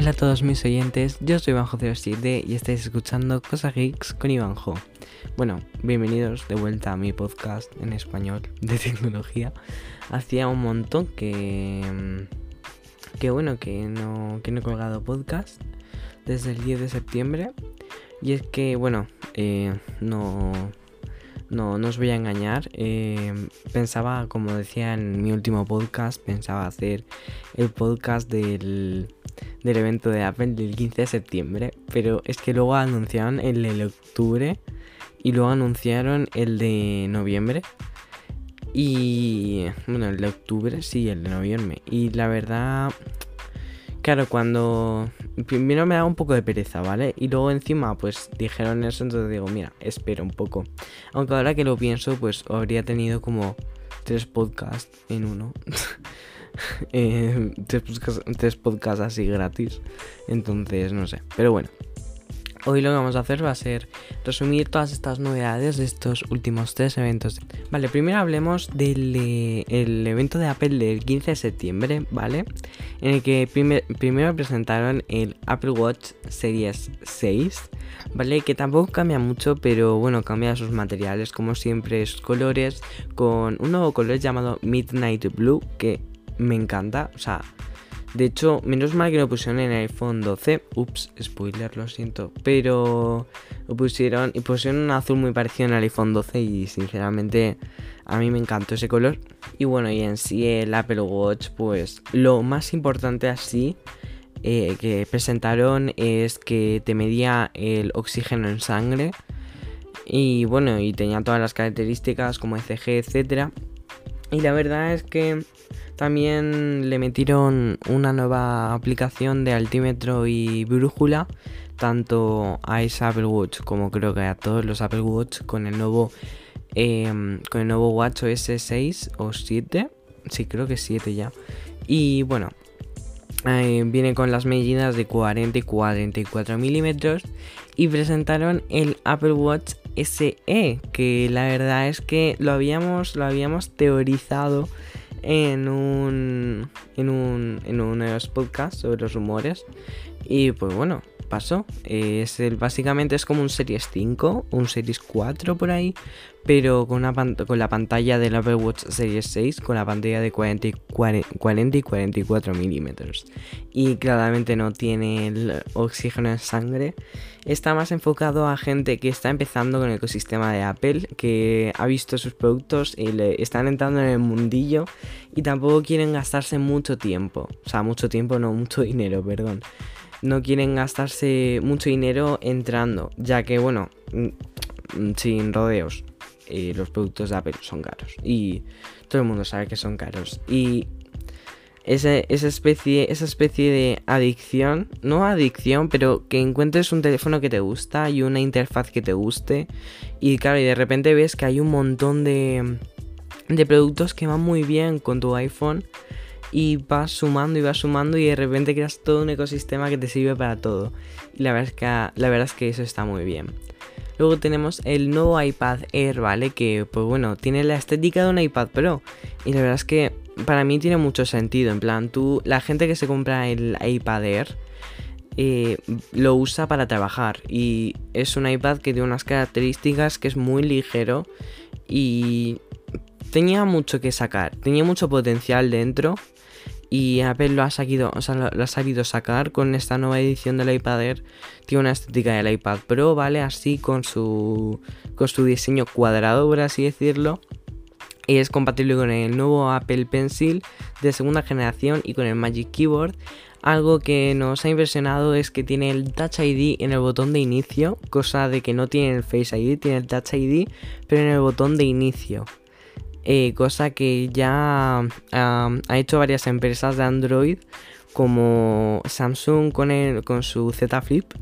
Hola a todos mis oyentes, yo soy Iván José 7 y estáis escuchando Cosa Geeks con Ivanjo. Bueno, bienvenidos de vuelta a mi podcast en español de tecnología. Hacía un montón que. que bueno, que no, que no he colgado podcast desde el 10 de septiembre. Y es que, bueno, eh, no, no, no os voy a engañar. Eh, pensaba, como decía en mi último podcast, pensaba hacer el podcast del, del evento de Apple del 15 de septiembre. Pero es que luego anunciaron el de octubre y luego anunciaron el de noviembre. Y bueno, el de octubre, sí, el de noviembre. Y la verdad, claro, cuando primero me da un poco de pereza, ¿vale? Y luego encima, pues dijeron eso, entonces digo, mira, espera un poco. Aunque ahora que lo pienso, pues habría tenido como tres podcasts en uno. eh, tres, podcasts, así gratis. Entonces, no sé. Pero bueno. Hoy lo que vamos a hacer va a ser resumir todas estas novedades de estos últimos tres eventos. Vale, primero hablemos del eh, evento de Apple del 15 de septiembre, ¿vale? En el que primer- primero presentaron el Apple Watch Series 6, ¿vale? Que tampoco cambia mucho, pero bueno, cambia sus materiales, como siempre, sus colores, con un nuevo color llamado Midnight Blue, que me encanta, o sea... De hecho, menos mal que lo pusieron en el iPhone 12. Ups, spoiler, lo siento. Pero lo pusieron y pusieron un azul muy parecido en el iPhone 12 y sinceramente a mí me encantó ese color. Y bueno, y en sí el Apple Watch, pues lo más importante así eh, que presentaron es que te medía el oxígeno en sangre. Y bueno, y tenía todas las características como ECG, etcétera. Y la verdad es que también le metieron una nueva aplicación de altímetro y brújula, tanto a ese Apple Watch como creo que a todos los Apple Watch con el nuevo eh, con el nuevo Watch OS 6 o 7. Sí, creo que 7 ya. Y bueno, viene con las medidas de 40 y 44 milímetros y presentaron el Apple Watch SE que la verdad es que lo habíamos lo habíamos teorizado en un en un en uno de los podcasts sobre los rumores y pues bueno pasó. Es básicamente es como un Series 5 un Series 4 por ahí pero con, una con la pantalla del Apple Watch Series 6 con la pantalla de 40 y, 40 40 y 44 milímetros. Y claramente no tiene el oxígeno en sangre. Está más enfocado a gente que está empezando con el ecosistema de Apple que ha visto sus productos y le están entrando en el mundillo y tampoco quieren gastarse mucho tiempo. O sea mucho tiempo no mucho dinero perdón no quieren gastarse mucho dinero entrando ya que bueno mm, sin rodeos eh, los productos de Apple son caros y todo el mundo sabe que son caros. Y ese- esa, especie, esa especie de adicción, no adicción, pero que encuentres un teléfono que te gusta y una interfaz que te guste. Y claro, y de repente ves que hay un montón de, de productos que van muy bien con tu iPhone y vas sumando y vas sumando y de repente creas todo un ecosistema que te sirve para todo y la verdad es que, la verdad es que eso está muy bien. Luego tenemos el nuevo iPad Air, ¿vale? Que, pues bueno, tiene la estética de un iPad Pro. Y la verdad es que para mí tiene mucho sentido. En plan, tú, la gente que se compra el iPad Air eh, lo usa para trabajar. Y es un iPad que tiene unas características que es muy ligero. Y tenía mucho que sacar. Tenía mucho potencial dentro. Y Apple lo ha, sabido, o sea, lo, ha sabido sacar con esta nueva edición del iPad Air. Tiene una estética del iPad Pro, ¿vale? Así con su, con su diseño cuadrado, por así decirlo. Y es compatible con el nuevo Apple Pencil de segunda generación y con el Magic Keyboard. Algo que nos ha impresionado es que tiene el Touch ID en el botón de inicio, cosa de que no tiene el Face ID, tiene el Touch ID, pero en el botón de inicio. Eh, cosa que ya ha hecho varias empresas de Android como Samsung con, el, con su Z Flip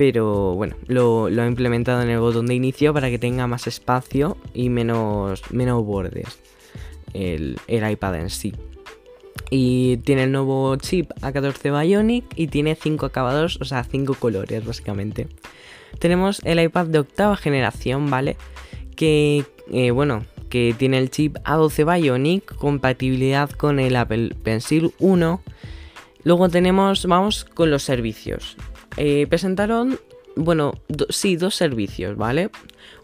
pero bueno, lo, lo ha implementado en el botón de inicio para que tenga más espacio y menos, menos bordes el, el iPad en sí. Y tiene el nuevo chip A14 Bionic y tiene 5 acabados, o sea, 5 colores básicamente. Tenemos el iPad de octava generación, ¿vale? Que, eh, bueno, que tiene el chip A12 Bionic, compatibilidad con el Apple Pencil 1 Luego tenemos, vamos con los servicios. Eh, presentaron, bueno, sí, dos servicios, ¿vale?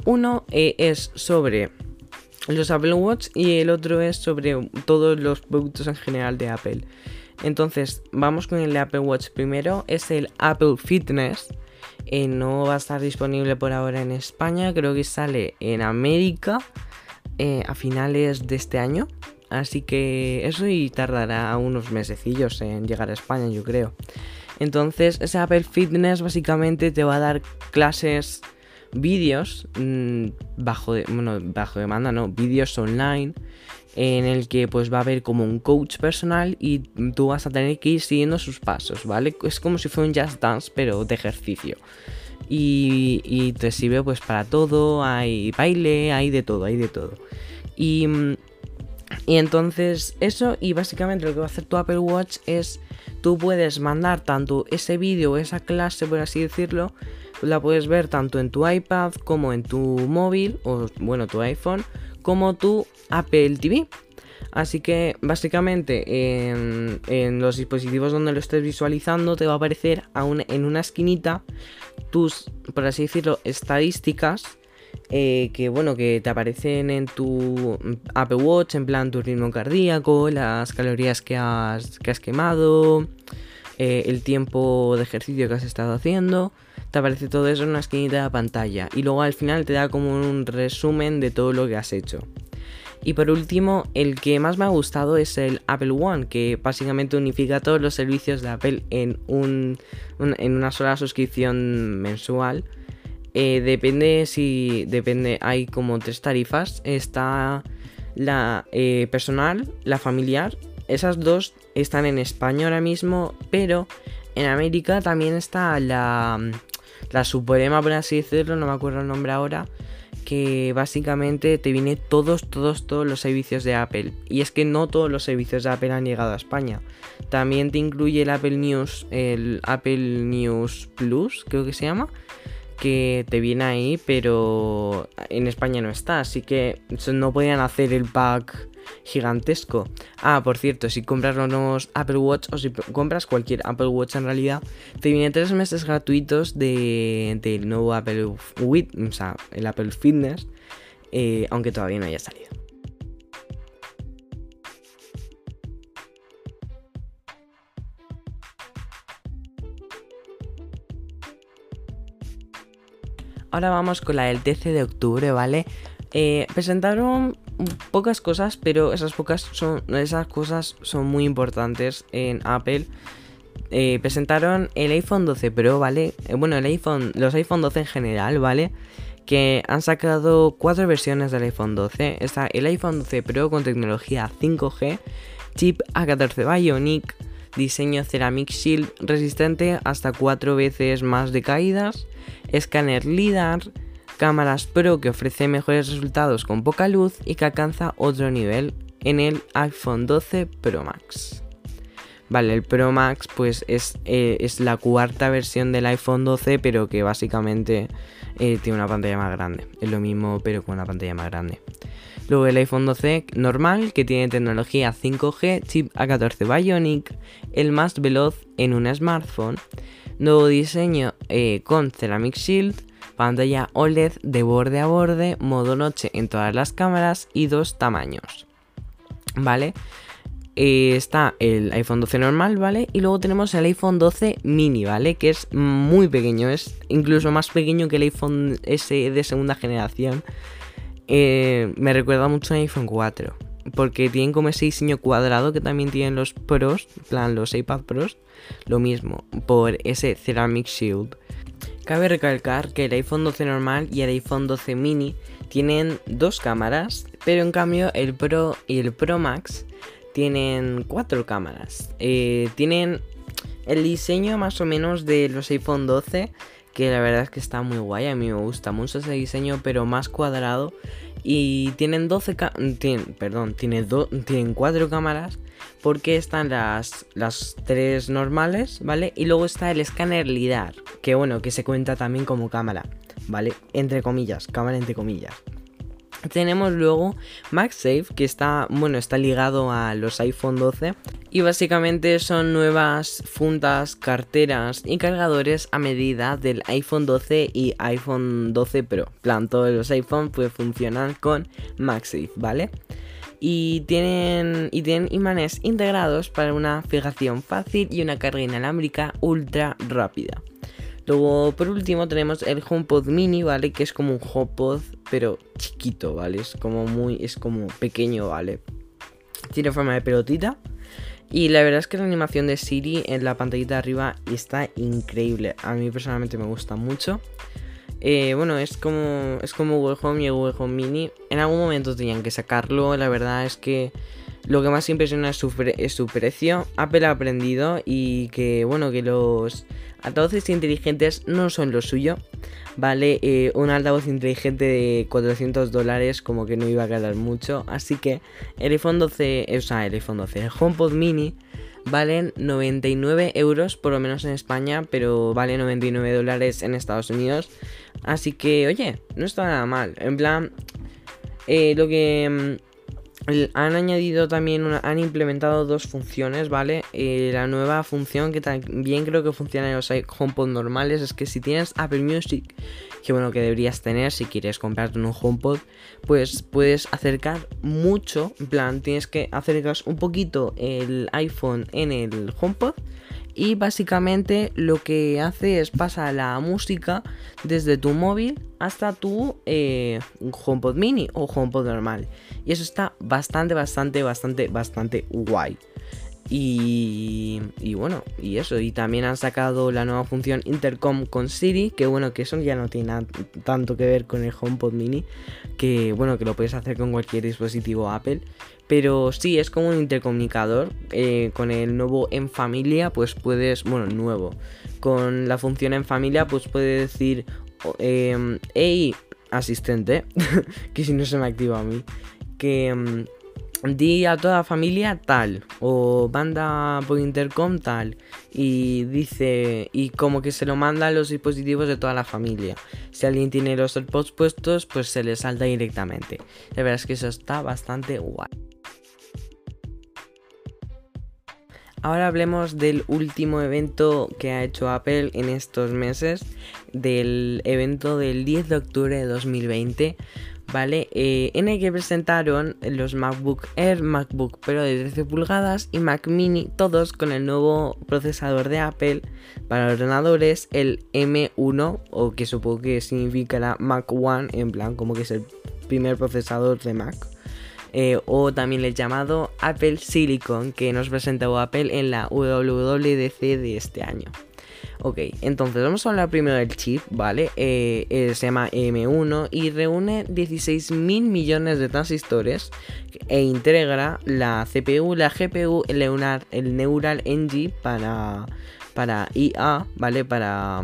Uno eh, es sobre los Apple Watch y el otro es sobre todos los productos en general de Apple. Entonces, vamos con el Apple Watch primero, es el Apple Fitness. Eh, no va a estar disponible por ahora en España, creo que sale en América a finales de este año. Así que eso y tardará unos mesecillos en llegar a España, yo creo. Entonces, ese Apple Fitness básicamente te va a dar clases, vídeos, mm, bajo, bueno, bajo demanda, no, vídeos online, en el que pues va a haber como un coach personal y tú vas a tener que ir siguiendo sus pasos, ¿vale? Es como si fuera un jazz dance, pero de ejercicio. Y, te sirve pues para todo, hay baile, hay de todo, hay de todo. Y y entonces eso y básicamente lo que va a hacer tu Apple Watch es tú puedes mandar tanto ese vídeo esa clase por así decirlo, la puedes ver tanto en tu iPad como en tu móvil o bueno tu iPhone como tu Apple TV. Así que básicamente en, los dispositivos donde lo estés visualizando te va a aparecer en una esquinita tus, por así decirlo, estadísticas eh, que bueno, que te aparecen en tu Apple Watch, en plan tu ritmo cardíaco, las calorías que has, que has quemado, eh, el tiempo de ejercicio que has estado haciendo. Te aparece todo eso en una esquinita de la pantalla. Y luego al final te da como un resumen de todo lo que has hecho. Y por último, el que más me ha gustado es el Apple One, que básicamente unifica todos los servicios de Apple en, un, en una sola suscripción mensual eh, depende si. Depende. Hay como tres tarifas. Está la eh, personal, la familiar. Esas dos están en España ahora mismo. Pero en América también está la. La Suprema, por así decirlo. No me acuerdo el nombre ahora. Que básicamente te viene todos, todos, todos los servicios de Apple. Y es que no todos los servicios de Apple han llegado a España. También te incluye el Apple News. El Apple News Plus, creo que se llama que te viene ahí, pero en España no está, así que no podían hacer el pack gigantesco. Ah, por cierto, si compras los nuevos Apple Watch o si compras cualquier Apple Watch en realidad, te vienen tres meses gratuitos de, del nuevo Apple, o sea, el Apple Fitness, eh, aunque todavía no haya salido. Ahora vamos con la del 13 de octubre, ¿vale? Eh, presentaron pocas cosas, pero esas pocas son. Esas cosas son muy importantes en Apple. Eh, presentaron el iPhone 12 Pro, ¿vale? Eh, bueno, el iPhone. Los iPhone 12 en general, ¿vale? Que han sacado cuatro versiones del iPhone 12. Está el iPhone 12 Pro con tecnología 5G, chip A14 Bionic, diseño Ceramic Shield resistente hasta cuatro veces más de caídas escáner LIDAR, cámaras Pro que ofrece mejores resultados con poca luz y que alcanza otro nivel en el iPhone 12 Pro Max. Vale, el Pro Max pues es, eh, es la cuarta versión del iPhone 12 pero que básicamente eh, tiene una pantalla más grande. Es lo mismo pero con una pantalla más grande. Luego el iPhone 12 normal que tiene tecnología 5G, chip A14 Bionic, el más veloz en un smartphone Nuevo diseño eh, con Ceramic Shield, pantalla OLED de borde a borde, modo noche en todas las cámaras y dos tamaños. ¿Vale? Eh, está el iPhone 12 normal, ¿vale? Y luego tenemos el iPhone 12 mini, ¿vale? Que es muy pequeño, es incluso más pequeño que el iPhone S de segunda generación. Eh, me recuerda mucho al iPhone 4. Porque tienen como ese diseño cuadrado que también tienen los Pros, plan los iPad Pros lo mismo, por ese Ceramic Shield. Cabe recalcar que el iPhone 12 normal y el iPhone 12 mini tienen dos cámaras, pero en cambio el Pro y el Pro Max tienen cuatro cámaras. Eh, tienen el diseño más o menos de los iPhone 12, que la verdad es que está muy guay, a mí me gusta mucho ese diseño, pero más cuadrado. Y tienen 12 perdón, tiene tienen 4 cámaras porque están las, las tres normales, ¿vale? Y luego está el escáner LIDAR, que bueno, que se cuenta también como cámara, ¿vale? Entre comillas, cámara entre comillas. Tenemos luego MagSafe, que está, bueno, está ligado a los iPhone 12 Y básicamente son nuevas fundas, carteras y cargadores a medida del iPhone 12 y iPhone 12 Pro. plan, todos los iPhones pues funcionan con MagSafe, ¿vale? Y tienen, y tienen imanes integrados para una fijación fácil y una carga inalámbrica ultra rápida. Luego, por último, tenemos el HomePod Mini, ¿vale? Que es como un HomePod, pero chiquito, ¿vale? Es como muy, es como pequeño, ¿vale? Tiene forma de pelotita. Y la verdad es que la animación de Siri en la pantallita de arriba está increíble. A mí personalmente me gusta mucho. Eh, bueno, es como, es como Google Home y Google Home Mini. En algún momento tenían que sacarlo. La verdad es que lo que más impresiona es su, precio. Apple ha aprendido y que, bueno, que los altavoces inteligentes no son lo suyo. Vale, eh, un altavoz inteligente de 400 dólares como que no iba a quedar mucho. Así que el iPhone 12, o sea, el iPhone 12, el HomePod Mini valen 99 euros, por lo menos en España, pero vale 99 dólares en Estados Unidos. Así que, oye, no está nada mal. En plan, eh, lo que mm, han añadido también, una, han implementado dos funciones, ¿vale? Eh, la nueva función que también creo que funciona en los HomePod normales es que si tienes Apple Music, que bueno que deberías tener si quieres comprarte un HomePod, pues puedes acercar mucho, en plan tienes que acercar un poquito el iPhone en el HomePod y básicamente lo que hace es pasar la música desde tu móvil hasta tu eh, HomePod mini o HomePod normal. Y eso está bastante, bastante, bastante, bastante guay. Y, bueno, y eso. Y también han sacado la nueva función Intercom con Siri. Que bueno, que eso ya no tiene tanto que ver con el HomePod mini. Que bueno, que lo puedes hacer con cualquier dispositivo Apple. Pero sí, es como un intercomunicador. Eh, con el nuevo en familia, pues puedes. Bueno, nuevo. Con la función en familia, pues puedes decir. Eh, hey, asistente. que si no se me activa a mí. Que. Di a toda familia tal o manda por intercom tal y dice y como que se lo manda a los dispositivos de toda la familia. Si alguien tiene los AirPods puestos pues se le salta directamente. La verdad es que eso está bastante guay. Ahora hablemos del último evento que ha hecho Apple en estos meses, del evento del 10 de octubre de 2020, ¿vale? Eh, en el que presentaron los MacBook Air, MacBook Pro de 13 pulgadas y Mac Mini, todos con el nuevo procesador de Apple para ordenadores, el M1, o que supongo que significará Mac One, en plan como que es el primer procesador de Mac. Eh, o también el llamado Apple Silicon que nos presentó Apple en la WWDC de este año. Ok, entonces vamos a hablar primero del chip, ¿vale? Eh, eh, se llama M1 y reúne 16 mil millones de transistores e integra la CPU, la GPU, el Neural, el Neural Engine para, para IA, ¿vale? Para,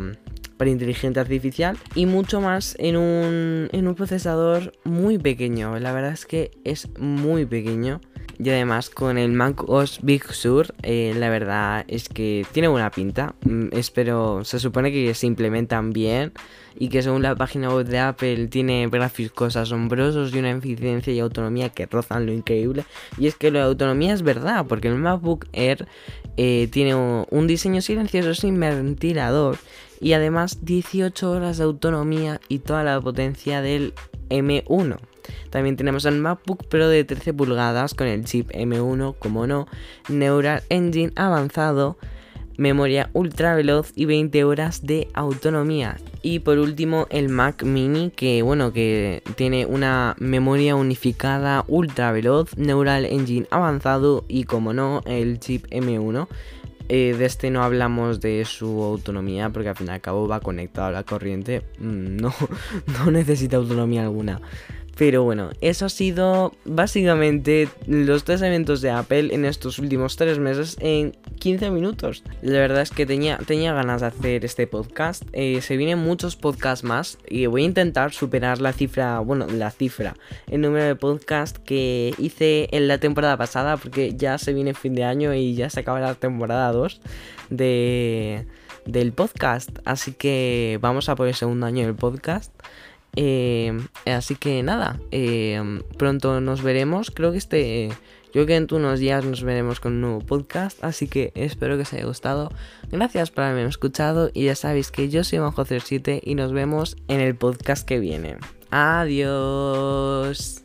para inteligencia artificial y mucho más en un, en un procesador muy pequeño. La verdad es que es muy pequeño. Y además con el Mac OS Big Sur, eh, la verdad es que tiene buena pinta. Mm, espero, se supone que se implementan bien y que según la página web de Apple tiene gráficos asombrosos y una eficiencia y autonomía que rozan lo increíble. Y es que la autonomía es verdad, porque el MacBook Air eh, tiene un diseño silencioso sin ventilador y además 18 horas de autonomía y toda la potencia del M1. También tenemos el MacBook Pro de 13 pulgadas con el chip M1, como no, Neural Engine avanzado, memoria ultra veloz y 20 horas de autonomía. Y por último el Mac Mini que bueno que tiene una memoria unificada ultra veloz, Neural Engine avanzado y como no el chip M1. Eh, de este no hablamos de su autonomía porque al fin y al cabo va conectado a la corriente. Mm, no, no necesita autonomía alguna. Pero bueno, eso ha sido básicamente los tres eventos de Apple en estos últimos tres meses en 15 minutos. La verdad es que tenía, tenía ganas de hacer este podcast. Eh, se vienen muchos podcasts más y voy a intentar superar la cifra, bueno, la cifra, el número de podcasts que hice en la temporada pasada porque ya se viene fin de año y ya se acaba la temporada 2 de, del podcast. Así que vamos a por el segundo año del podcast. Eh, así que nada, eh, pronto nos veremos. Creo que este, Yo que en unos días nos veremos con un nuevo podcast, así que espero que os haya gustado. Gracias por haberme escuchado y ya sabéis que yo soy Manjo07 y nos vemos en el podcast que viene. Adiós.